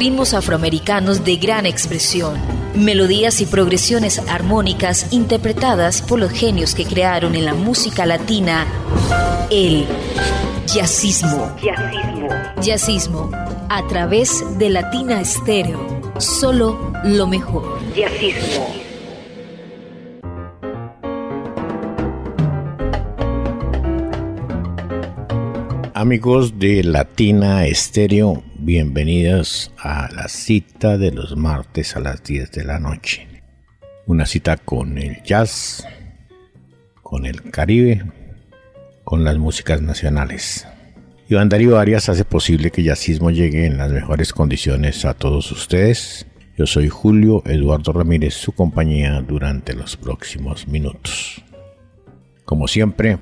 ritmos afroamericanos de gran expresión, melodías y progresiones armónicas interpretadas por los genios que crearon en la música latina el jazzismo. Jazzismo. Jazzismo a través de Latina Estéreo. Solo lo mejor. Jazzismo. Amigos de Latina Estéreo, bienvenidos a la cita de los martes a las 10 de la noche. Una cita con el jazz, con el Caribe, con las músicas nacionales. Iván Darío Arias hace posible que Yacismo llegue en las mejores condiciones a todos ustedes. Yo soy Julio Eduardo Ramírez, su compañía durante los próximos minutos. Como siempre,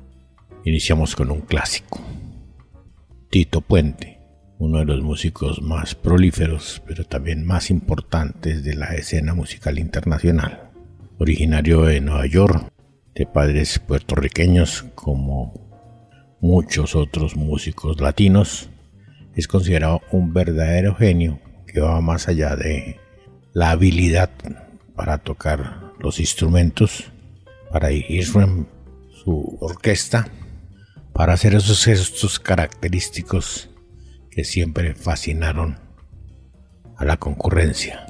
iniciamos con un clásico. Tito Puente, uno de los músicos más prolíferos, pero también más importantes de la escena musical internacional. Originario de Nueva York, de padres puertorriqueños como muchos otros músicos latinos, es considerado un verdadero genio que va más allá de la habilidad para tocar los instrumentos, para dirigir su orquesta para hacer esos gestos característicos que siempre fascinaron a la concurrencia.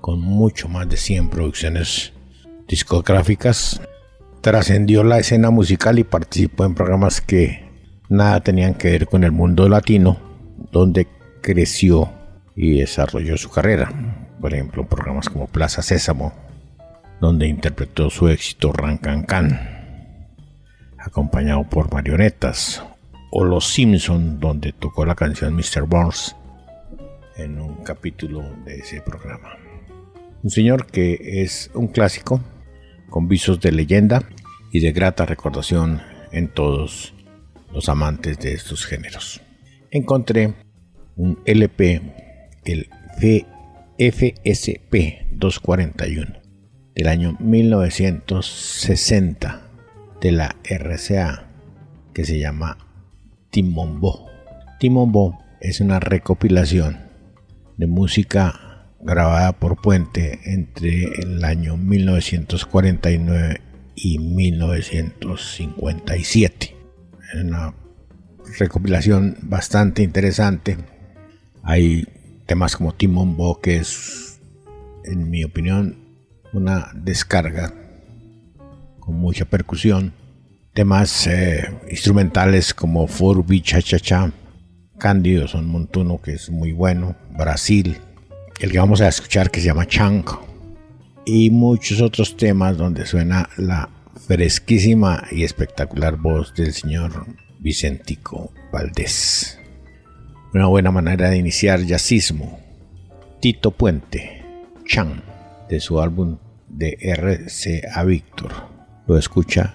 Con mucho más de 100 producciones discográficas, trascendió la escena musical y participó en programas que nada tenían que ver con el mundo latino, donde creció y desarrolló su carrera. Por ejemplo, programas como Plaza Sésamo, donde interpretó su éxito Rancan Can acompañado por marionetas, o Los Simpson, donde tocó la canción Mr. Burns en un capítulo de ese programa. Un señor que es un clásico, con visos de leyenda y de grata recordación en todos los amantes de estos géneros. Encontré un LP, el FSP 241, del año 1960 de la RCA que se llama Timombo. Timombo es una recopilación de música grabada por Puente entre el año 1949 y 1957. Es una recopilación bastante interesante. Hay temas como Timombo que es, en mi opinión, una descarga con mucha percusión. Temas eh, instrumentales como Furby, Cha Cha Cha, Cándido Son Montuno, que es muy bueno, Brasil, el que vamos a escuchar que se llama Chang, y muchos otros temas donde suena la fresquísima y espectacular voz del señor Vicentico Valdés. Una buena manera de iniciar jazzismo. Tito Puente, Chang, de su álbum de RCA Víctor lo escucha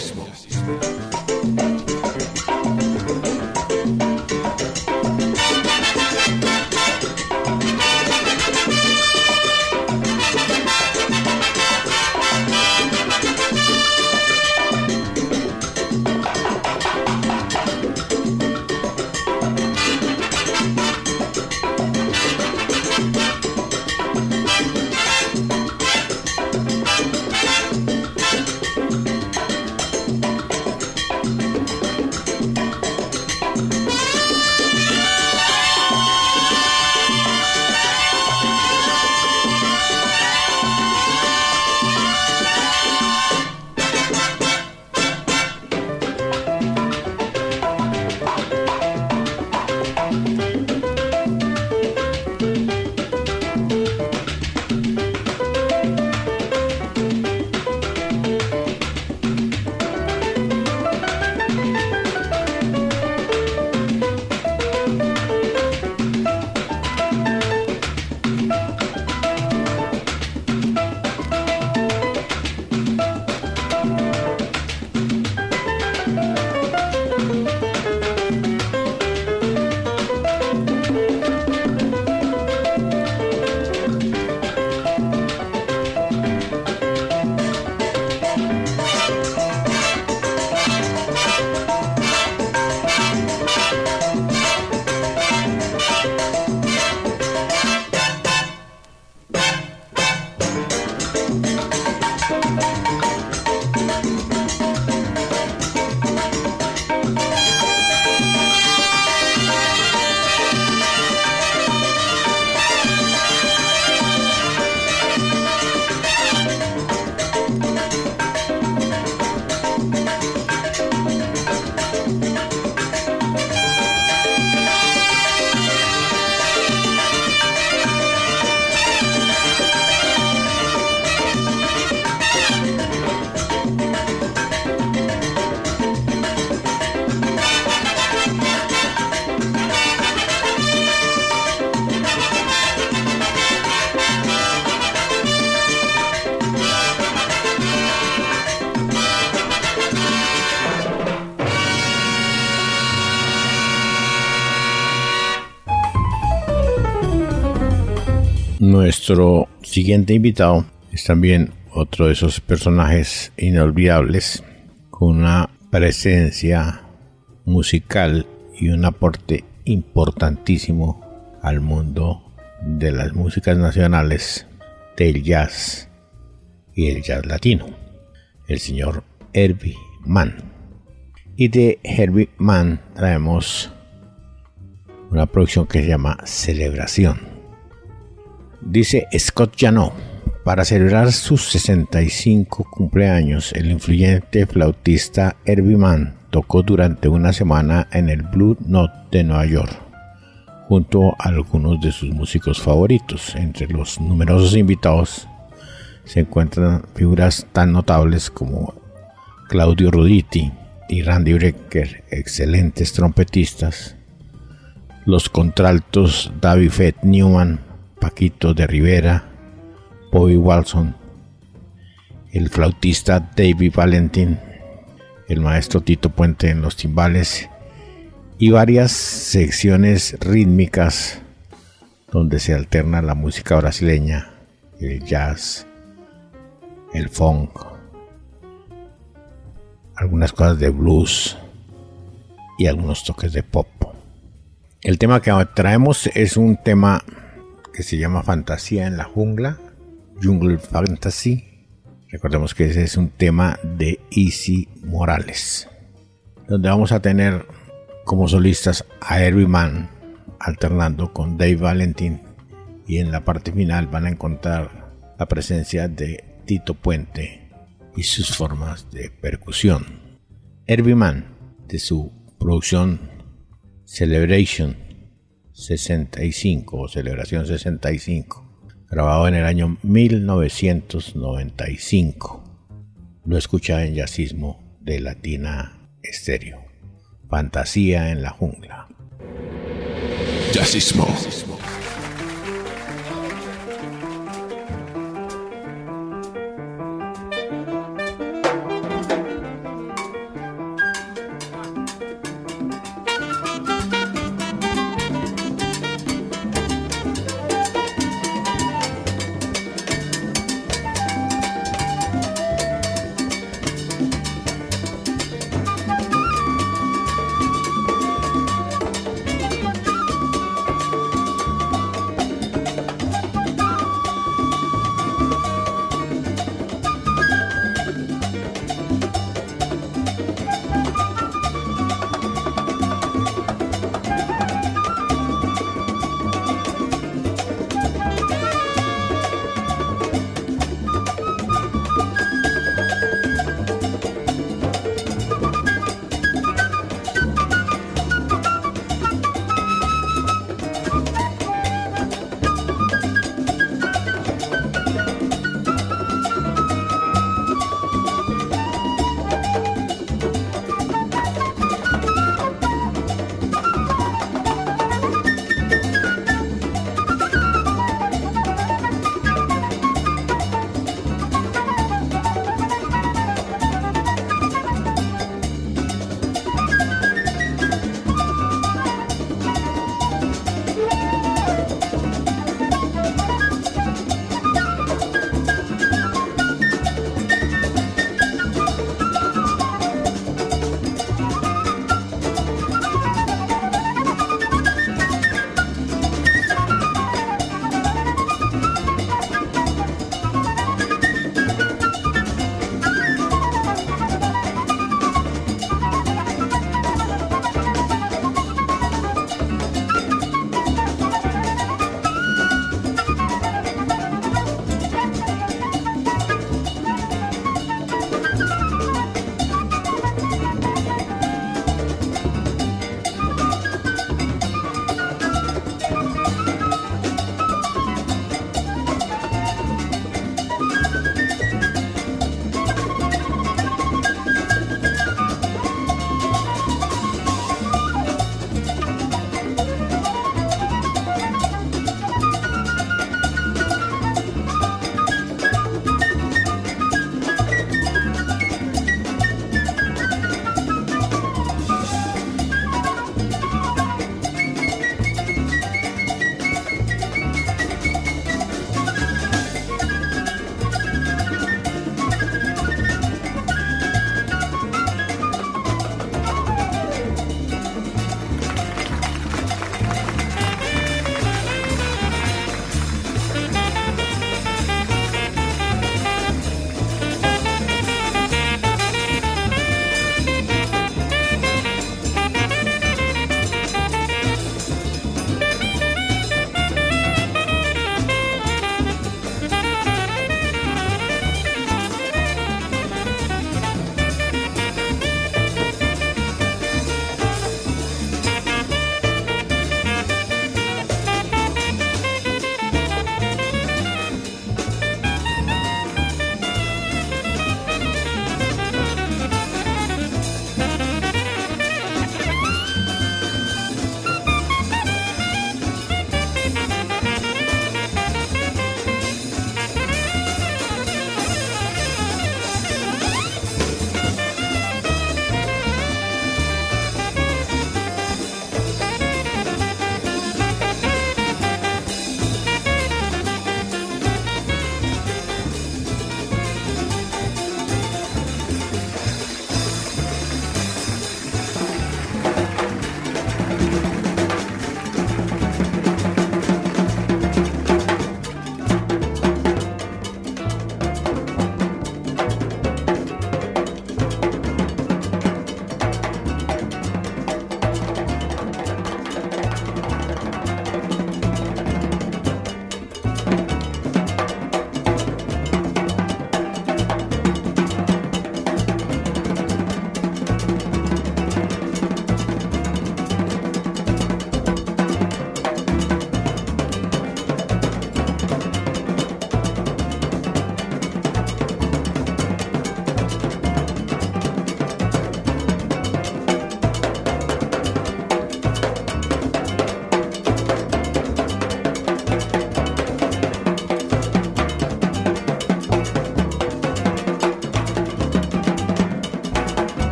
Nuestro siguiente invitado es también otro de esos personajes inolvidables con una presencia musical y un aporte importantísimo al mundo de las músicas nacionales del jazz y el jazz latino, el señor Herbie Mann. Y de Herbie Mann traemos una producción que se llama Celebración. Dice Scott Jano, para celebrar sus 65 cumpleaños, el influyente flautista Herbie Mann tocó durante una semana en el Blue Note de Nueva York, junto a algunos de sus músicos favoritos. Entre los numerosos invitados se encuentran figuras tan notables como Claudio Ruditi y Randy Brecker, excelentes trompetistas, los contraltos David Fett Newman, Paquito de Rivera, Bobby Walson, el flautista David Valentin, el maestro Tito Puente en los timbales y varias secciones rítmicas donde se alterna la música brasileña, el jazz, el funk, algunas cosas de blues y algunos toques de pop. El tema que traemos es un tema que se llama Fantasía en la Jungla, Jungle Fantasy. Recordemos que ese es un tema de Easy Morales, donde vamos a tener como solistas a Herbie Mann alternando con Dave Valentin y en la parte final van a encontrar la presencia de Tito Puente y sus formas de percusión. Herbie Mann, de su producción Celebration 65 o Celebración 65, grabado en el año 1995. Lo escucha en Yacismo de Latina Estéreo. Fantasía en la jungla. Yacismo.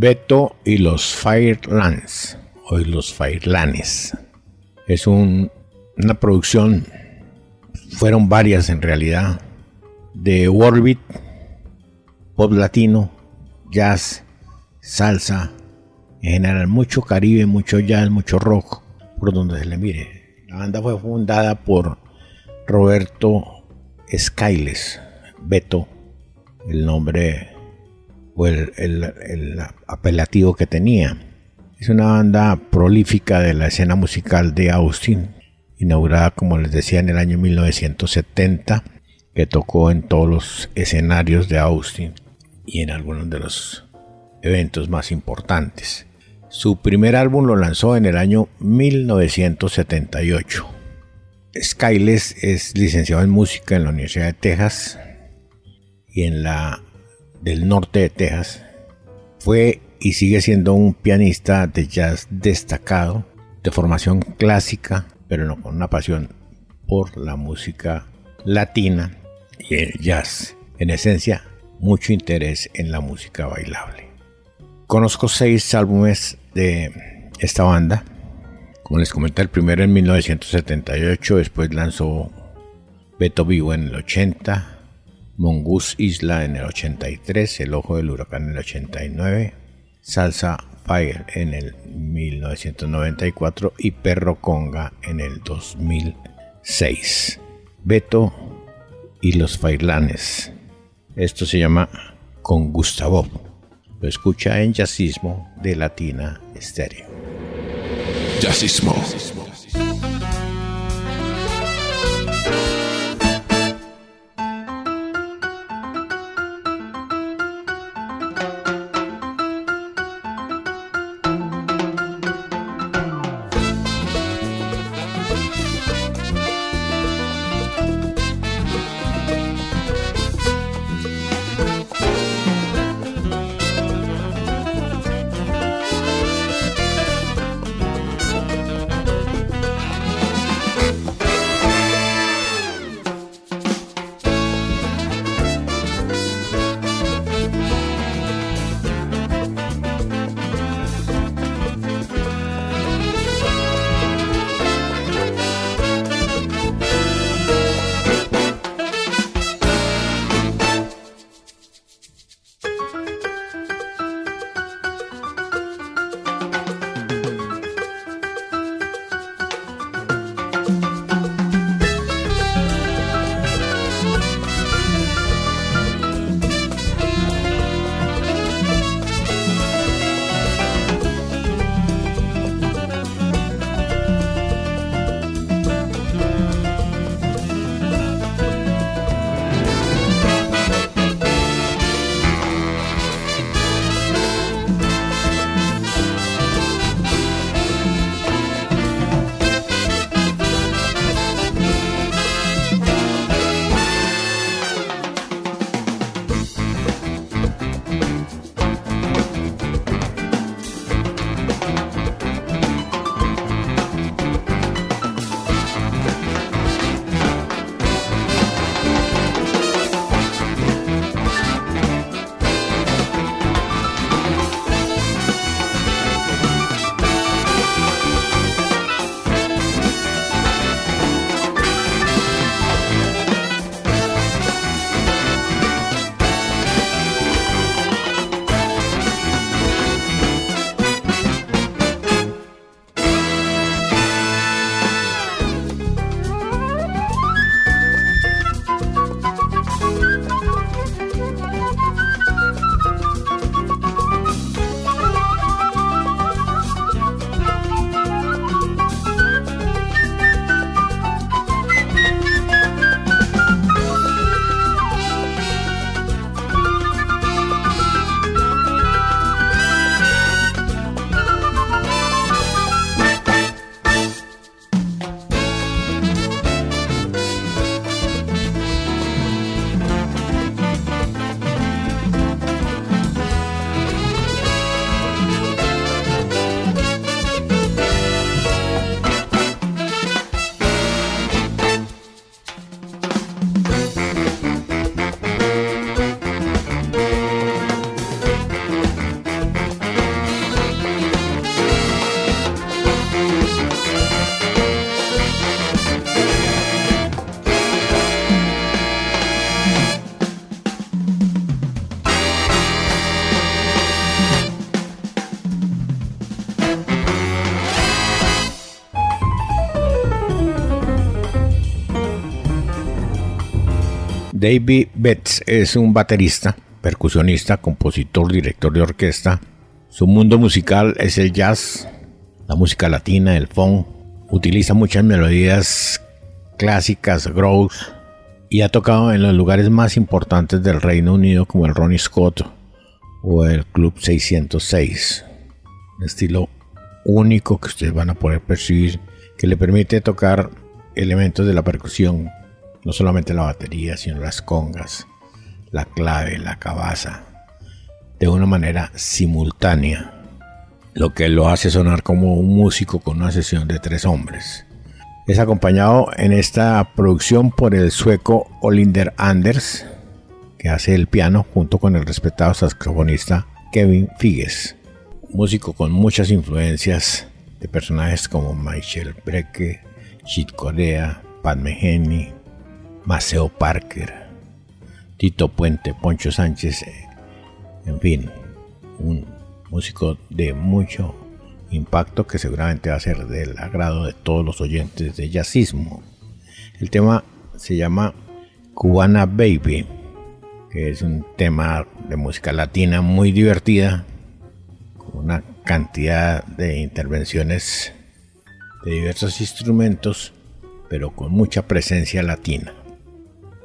Beto y los Firelands, o los Firelanes. Es un, una producción, fueron varias en realidad, de World pop latino, jazz, salsa, en general mucho caribe, mucho jazz, mucho rock, por donde se le mire. La banda fue fundada por Roberto Skyles, Beto, el nombre o el, apelativo que tenía. Es una banda prolífica de la escena musical de Austin, inaugurada como les decía en el año 1970, que tocó en todos los escenarios de Austin y en algunos de los eventos más importantes. Su primer álbum lo lanzó en el año 1978. Skyles es licenciado en música en la Universidad de Texas y en la del norte de Texas. Fue y sigue siendo un pianista de jazz destacado, de formación clásica, pero no con una pasión por la música latina y el jazz. En esencia, mucho interés en la música bailable. Conozco seis álbumes de esta banda. Como les comenté, el primero en 1978, después lanzó Beto Vivo en el 80, Mongoose Isla en el 83, El Ojo del Huracán en el 89, Salsa Fire en el 1994 y Perro Conga en el 2006. Beto y los Failanes. Esto se llama Con Gustavo. Lo escucha en Jazzismo de Latina Stereo. Jazzismo. David Betts es un baterista, percusionista, compositor, director de orquesta. Su mundo musical es el jazz, la música latina, el funk. Utiliza muchas melodías clásicas, groove, y ha tocado en los lugares más importantes del Reino Unido como el Ronnie Scott o el Club 606. Un estilo único que ustedes van a poder percibir que le permite tocar elementos de la percusión, no solamente la batería, sino las congas, la clave, la cabaza, de una manera simultánea, lo que lo hace sonar como un músico con una sesión de tres hombres. Es acompañado en esta producción por el sueco Olinder Anders, que hace el piano junto con el respetado saxofonista Kevin Figes, músico con muchas influencias de personajes como Michel Brecke, Chit Corea, Padme Henny, Maceo Parker, Tito Puente, Poncho Sánchez, en fin, un músico de mucho impacto que seguramente va a ser del agrado de todos los oyentes de jazzismo. El tema se llama Cubana Baby, que es un tema de música latina muy divertida, con una cantidad de intervenciones de diversos instrumentos, pero con mucha presencia latina.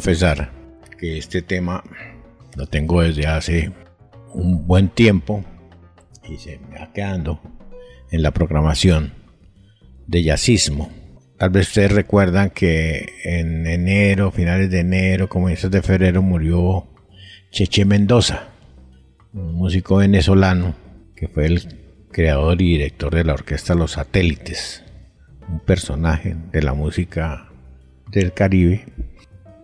confesar que este tema lo tengo desde hace un buen tiempo y se me va quedando en la programación de jazzismo. Tal vez ustedes recuerdan que en enero, finales de enero, comienzos de febrero murió Cheche Mendoza, un músico venezolano que fue el creador y director de la orquesta Los Satélites, un personaje de la música del Caribe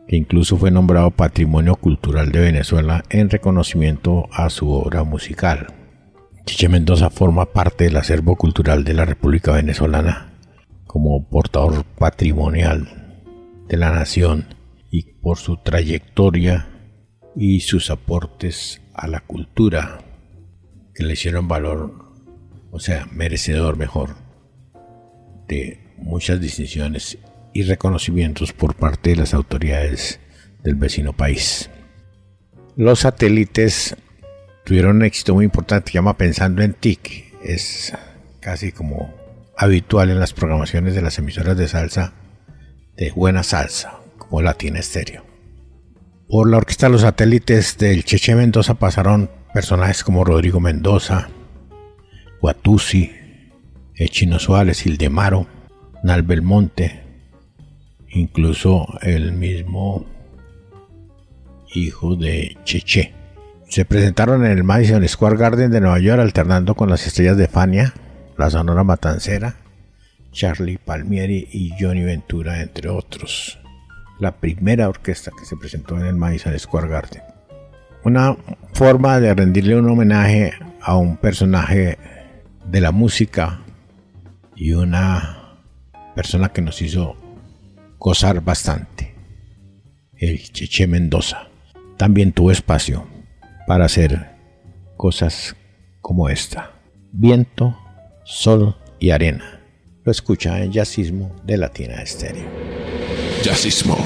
que incluso fue nombrado Patrimonio Cultural de Venezuela en reconocimiento a su obra musical. Chiche Mendoza forma parte del acervo cultural de la República Venezolana como portador patrimonial de la nación y por su trayectoria y sus aportes a la cultura que le hicieron valor, o sea, merecedor mejor, de muchas distinciones y reconocimientos por parte de las autoridades del vecino país. Los satélites tuvieron un éxito muy importante, se llama Pensando en TIC. Es casi como habitual en las programaciones de las emisoras de salsa de buena salsa, como Latina Estéreo. Por la orquesta Los Satélites del Cheche Mendoza pasaron personajes como Rodrigo Mendoza, Guatusi, Echino Suárez, Hildemaro, Nal Belmonte, incluso el mismo hijo de Cheche. Se presentaron en el Madison Square Garden de Nueva York alternando con las estrellas de Fania, la Sonora Matancera, Charlie Palmieri y Johnny Ventura, entre otros. La primera orquesta que se presentó en el Madison Square Garden. Una forma de rendirle un homenaje a un personaje de la música y una persona que nos hizo gozar bastante. El Cheche Mendoza también tuvo espacio para hacer cosas como esta. Viento, sol y arena. Lo escucha en Jazzismo de Latina Estéreo. Jazzismo.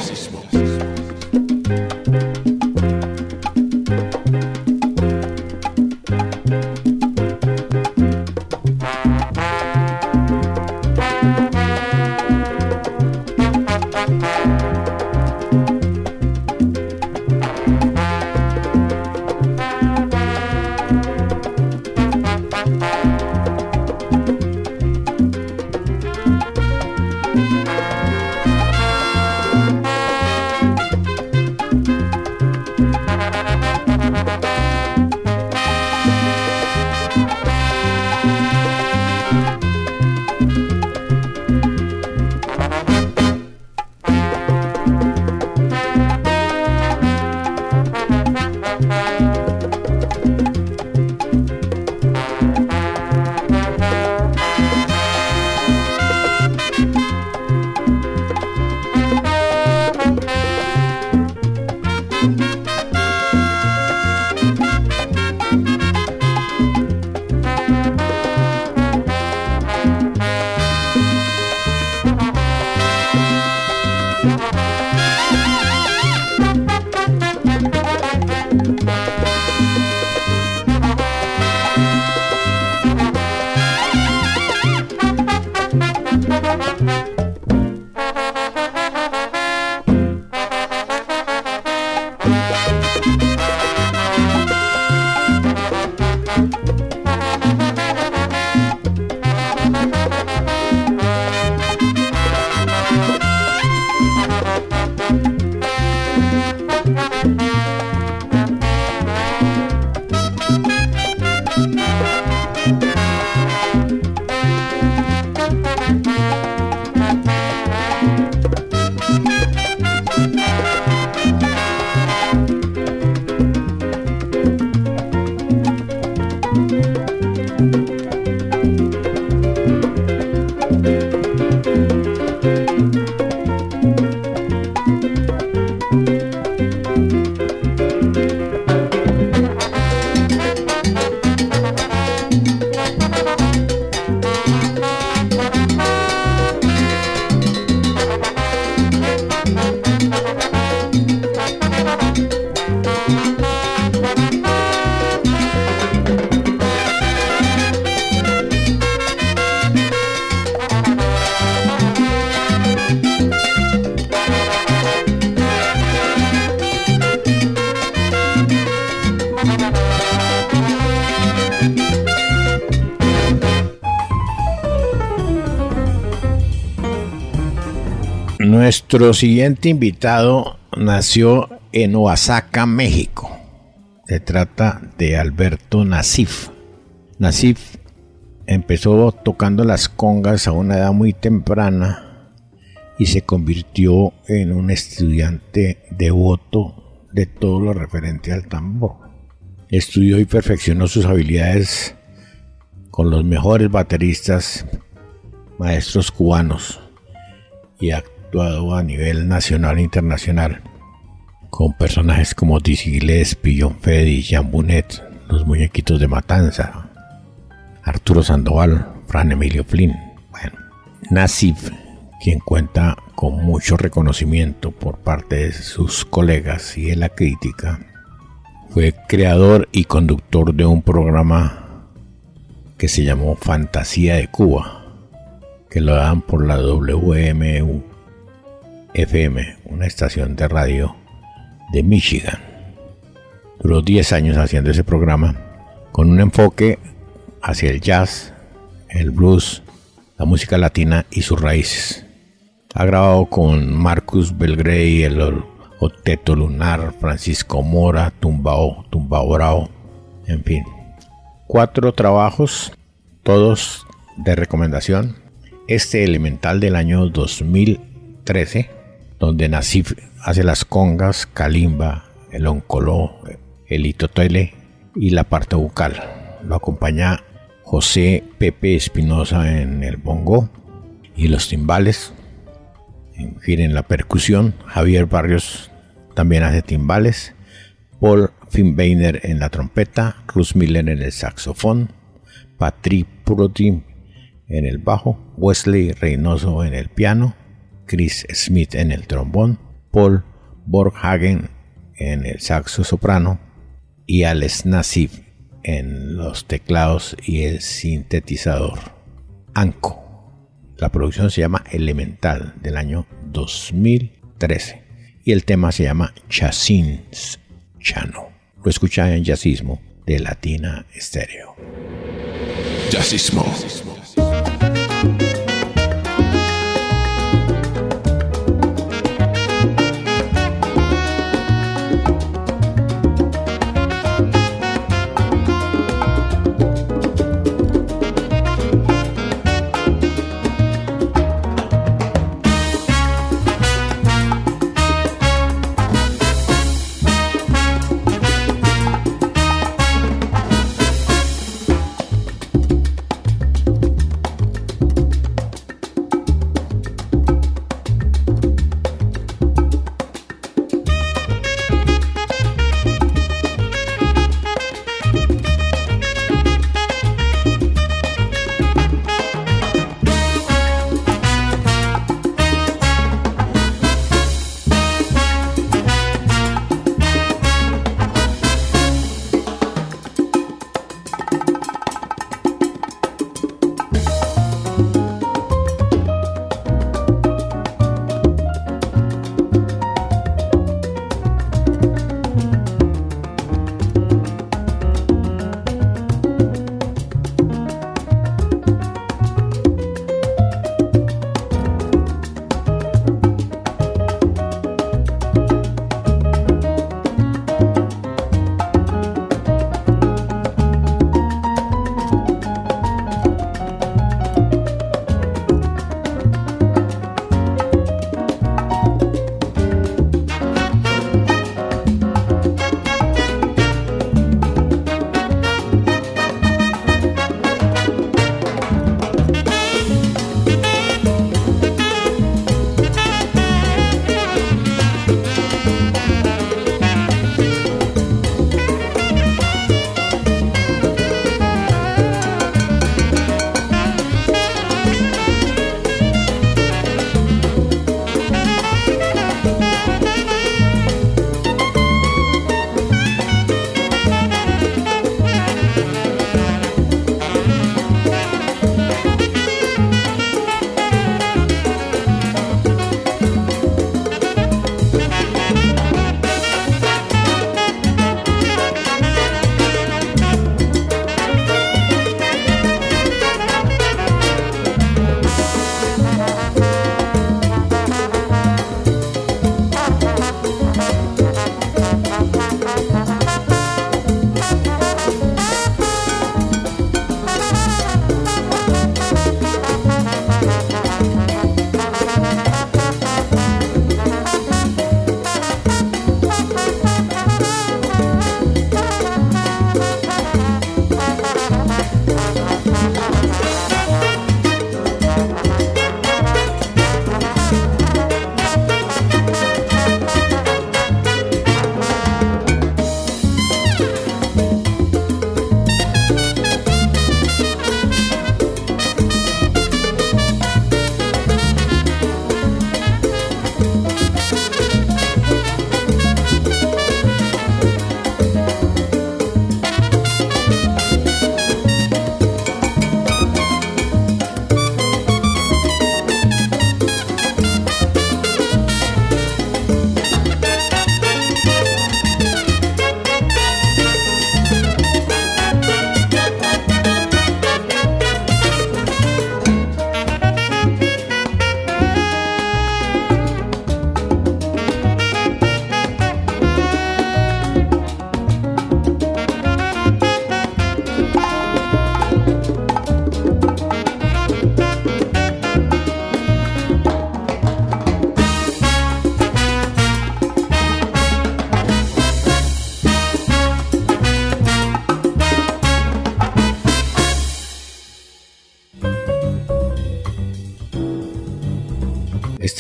Nuestro siguiente invitado nació en Oaxaca, México. Se trata de Alberto Nasif. Nasif empezó tocando las congas a una edad muy temprana y se convirtió en un estudiante devoto de todo lo referente al tambor. Estudió y perfeccionó sus habilidades con los mejores bateristas, maestros cubanos y actuado a nivel nacional e internacional con personajes como Dizzy Gillespie, John Feddy, Jean Bunet, los muñequitos de Matanza, Arturo Sandoval, Fran Emilio Flynn. Bueno, Nasif, quien cuenta con mucho reconocimiento por parte de sus colegas y de la crítica, fue creador y conductor de un programa que se llamó Fantasía de Cuba, que lo dan por la WMU FM, una estación de radio de Michigan. Duró 10 años haciendo ese programa con un enfoque hacia el jazz, el blues, la música latina y sus raíces. Ha grabado con Marcus Belgrey, el Oteto Lunar, Francisco Mora, Tumbao, Tumbao Bravo, en fin. Cuatro trabajos, todos de recomendación. Este elemental del año 2013, donde Nasif hace las congas, calimba, el oncoló, el itotele y la parte vocal. Lo acompaña José Pepe Espinosa en el bongo y los timbales. En fin, en la percusión, Javier Barrios también hace timbales. Paul Finbeiner en la trompeta, Ruth Miller en el saxofón, Patrick Proti en el bajo, Wesley Reynoso en el piano, Chris Smith en el trombón, Paul Borghagen en el saxo soprano y Alex Nassif en los teclados y el sintetizador. Anco. La producción se llama Elemental del año 2013 y el tema se llama Chasins Chano. Lo escucha en Jazzismo de Latina Stereo. Jazzismo.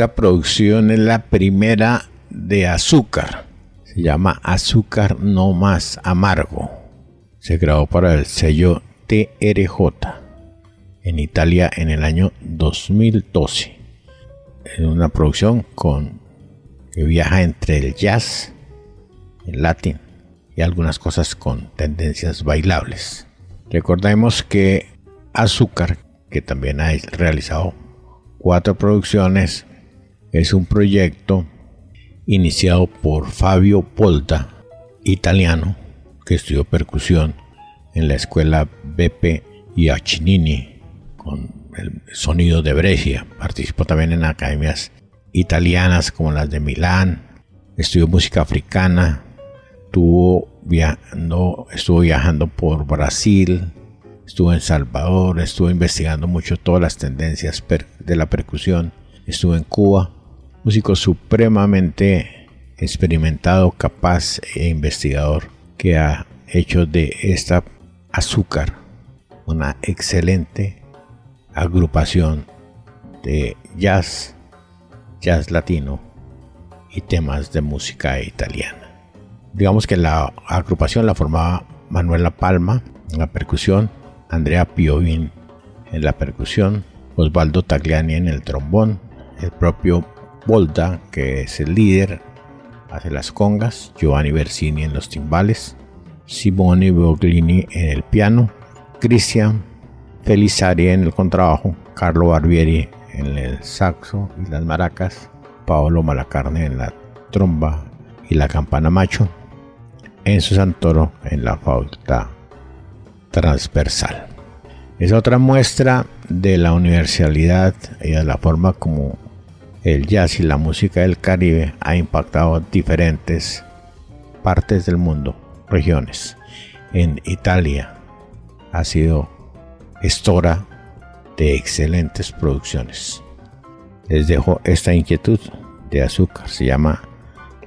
Esta producción es la primera de azúcar. Se llama Azúcar No Más Amargo. Se grabó para el sello TRJ en Italia en el año 2012. Es una producción con que viaja entre el jazz, el latín y algunas cosas con tendencias bailables. Recordemos que Azúcar, que también ha realizado cuatro producciones, es un proyecto iniciado por Fabio Polta, italiano, que estudió percusión en la escuela Beppe Iaccinini con el sonido de Brescia. Participó también en academias italianas como las de Milán. Estudió música africana. Estuvo viajando, estuvo viajando por Brasil. Estuvo en Salvador. Estuvo investigando mucho todas las tendencias de la percusión. Estuvo en Cuba. Músico supremamente experimentado, capaz e investigador que ha hecho de esta azúcar una excelente agrupación de jazz, jazz latino y temas de música italiana. Digamos que la agrupación la formaba Manuela Palma en la percusión, Andrea Piovin en la percusión, Osvaldo Tagliani en el trombón, el propio Volta, que es el líder, hace las congas, Giovanni Bersini en los timbales, Simone Boglini en el piano, Cristian Felizari en el contrabajo, Carlo Barbieri en el saxo y las maracas, Paolo Malacarne en la tromba y la campana macho, Enzo Santoro en la flauta transversal. Es otra muestra de la universalidad y de la forma como el jazz y la música del Caribe ha impactado diferentes partes del mundo, regiones. En Italia ha sido estora de excelentes producciones. Les dejo esta inquietud de azúcar. Se llama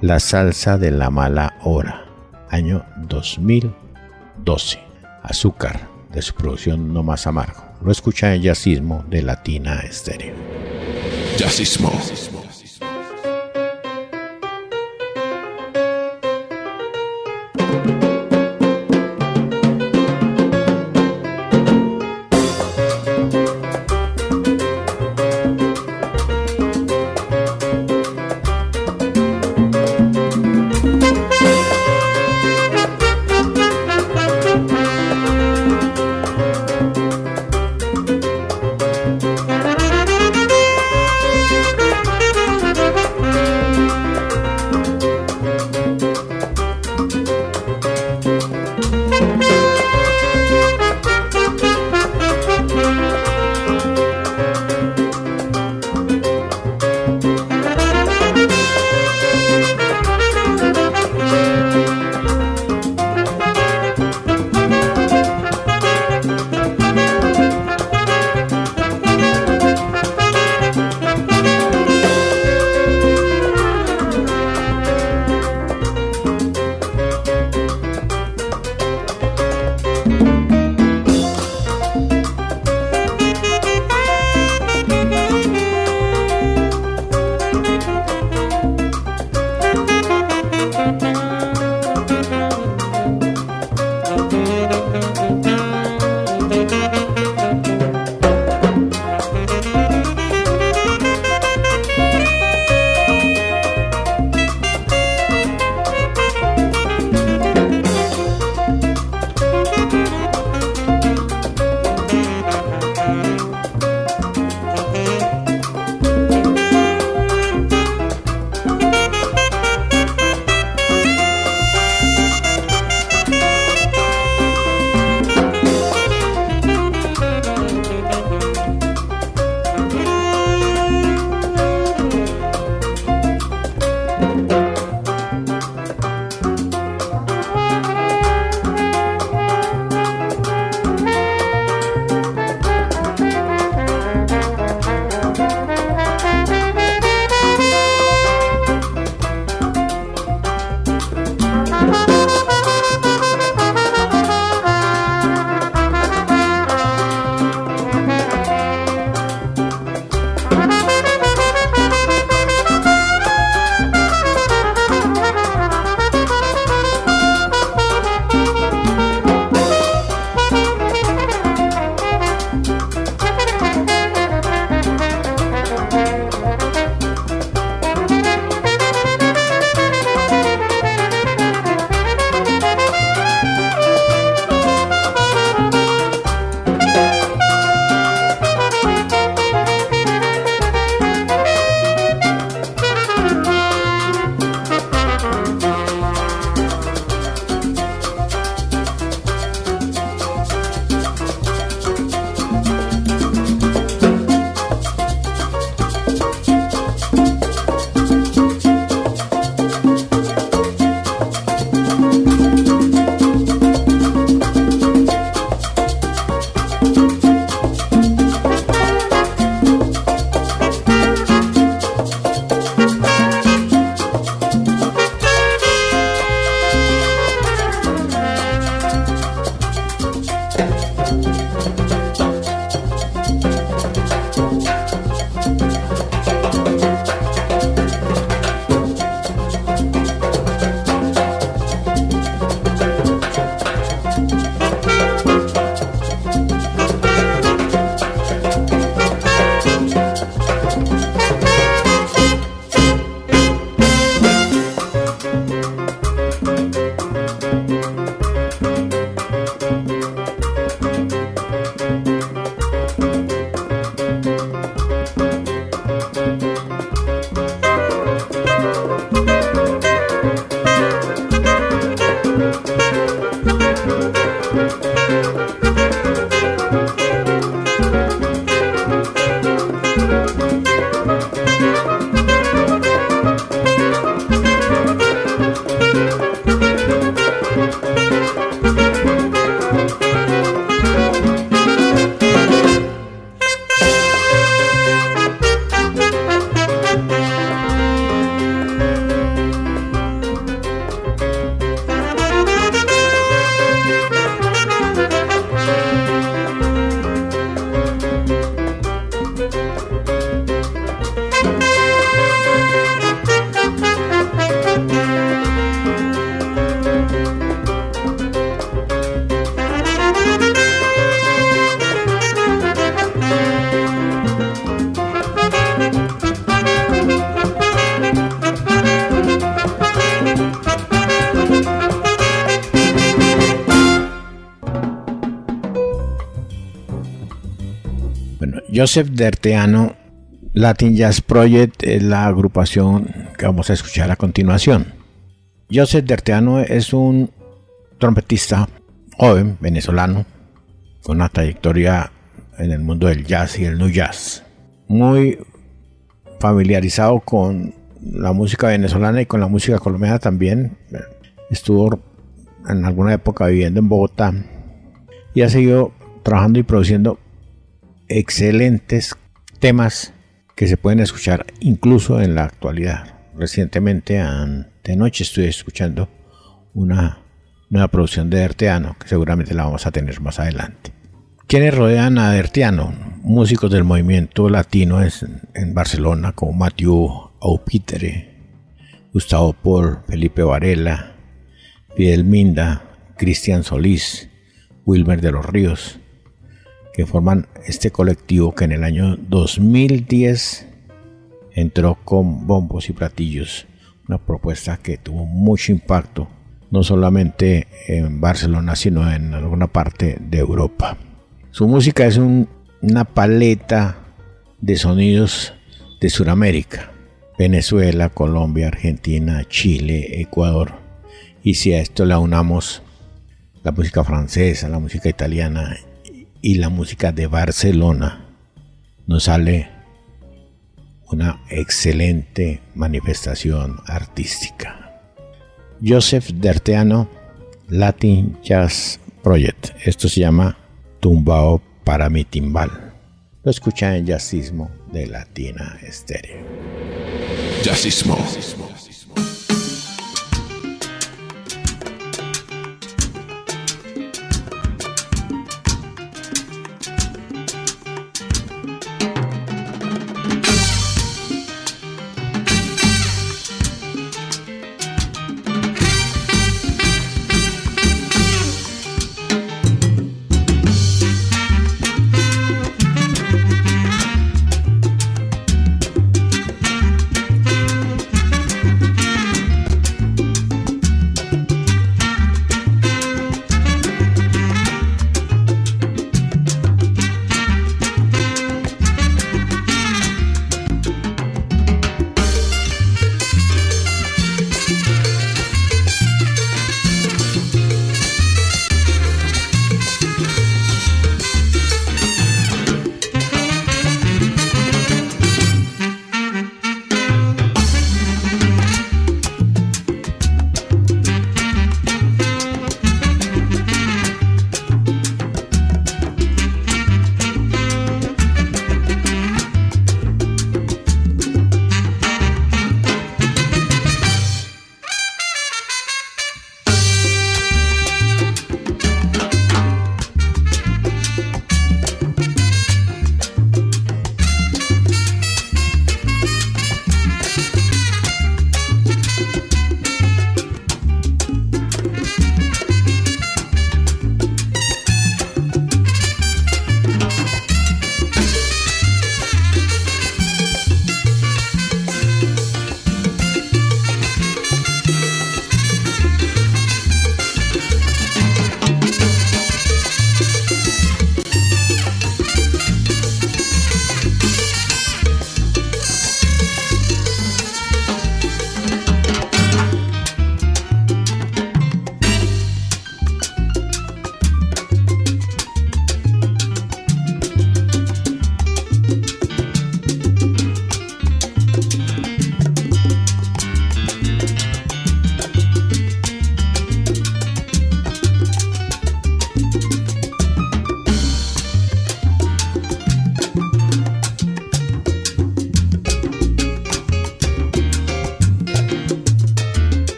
La salsa de la mala hora, año 2012. Azúcar, de su producción No Más Amargo. Lo escucha en Jazzismo de Latina Estéreo. Jazzismo. Joseph Derteano, Latin Jazz Project es la agrupación que vamos a escuchar a continuación. Joseph Derteano es un trompetista joven venezolano con una trayectoria en el mundo del jazz y el new jazz. Muy familiarizado con la música venezolana y con la música colombiana también. Estuvo en alguna época viviendo en Bogotá y ha seguido trabajando y produciendo excelentes temas que se pueden escuchar incluso en la actualidad. Recientemente, noche estuve escuchando una nueva producción de Derteano, que seguramente la vamos a tener más adelante. ¿Quiénes rodean a Derteano? Músicos del movimiento latino en Barcelona, como Mathieu Aupitere, Gustavo Paul, Felipe Varela, Fidel Minda, Cristian Solís, Wilmer de los Ríos, que forman este colectivo que en el año 2010 entró con bombos y platillos, una propuesta que tuvo mucho impacto, no solamente en Barcelona, sino en alguna parte de Europa. Su música es una paleta de sonidos de Sudamérica, Venezuela, Colombia, Argentina, Chile, Ecuador. Y si a esto le unamos la música francesa, la música italiana y la música de Barcelona, nos sale una excelente manifestación artística. Joseph Derteano, Latin Jazz Project. Esto se llama Tumbao para mi timbal. Lo escucha en Jazzismo de Latina Estéreo. Jazzismo.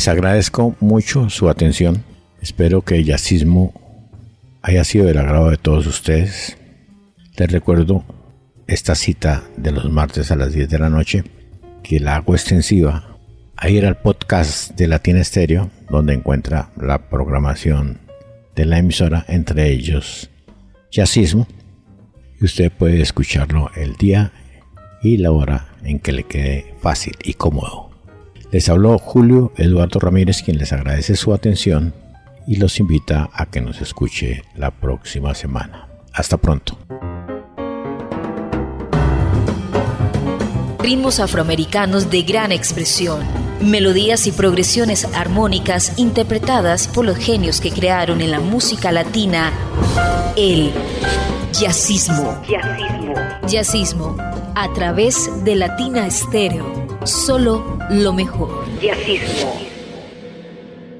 Les agradezco mucho su atención. Espero que el jazzismo haya sido del agrado de todos ustedes. Les recuerdo esta cita de los martes a las 10 de la noche, que la hago extensiva a ir al podcast de Latina Estéreo, donde encuentra la programación de la emisora, entre ellos Jazzismo, y usted puede escucharlo el día y la hora en que le quede fácil y cómodo. Les habló Julio Eduardo Ramírez, quien les agradece su atención y los invita a que nos escuche la próxima semana. Hasta pronto. Ritmos afroamericanos de gran expresión, melodías y progresiones armónicas interpretadas por los genios que crearon en la música latina el jazzismo. Jazzismo. Jazzismo a través de Latina Estéreo. Solo lo mejor.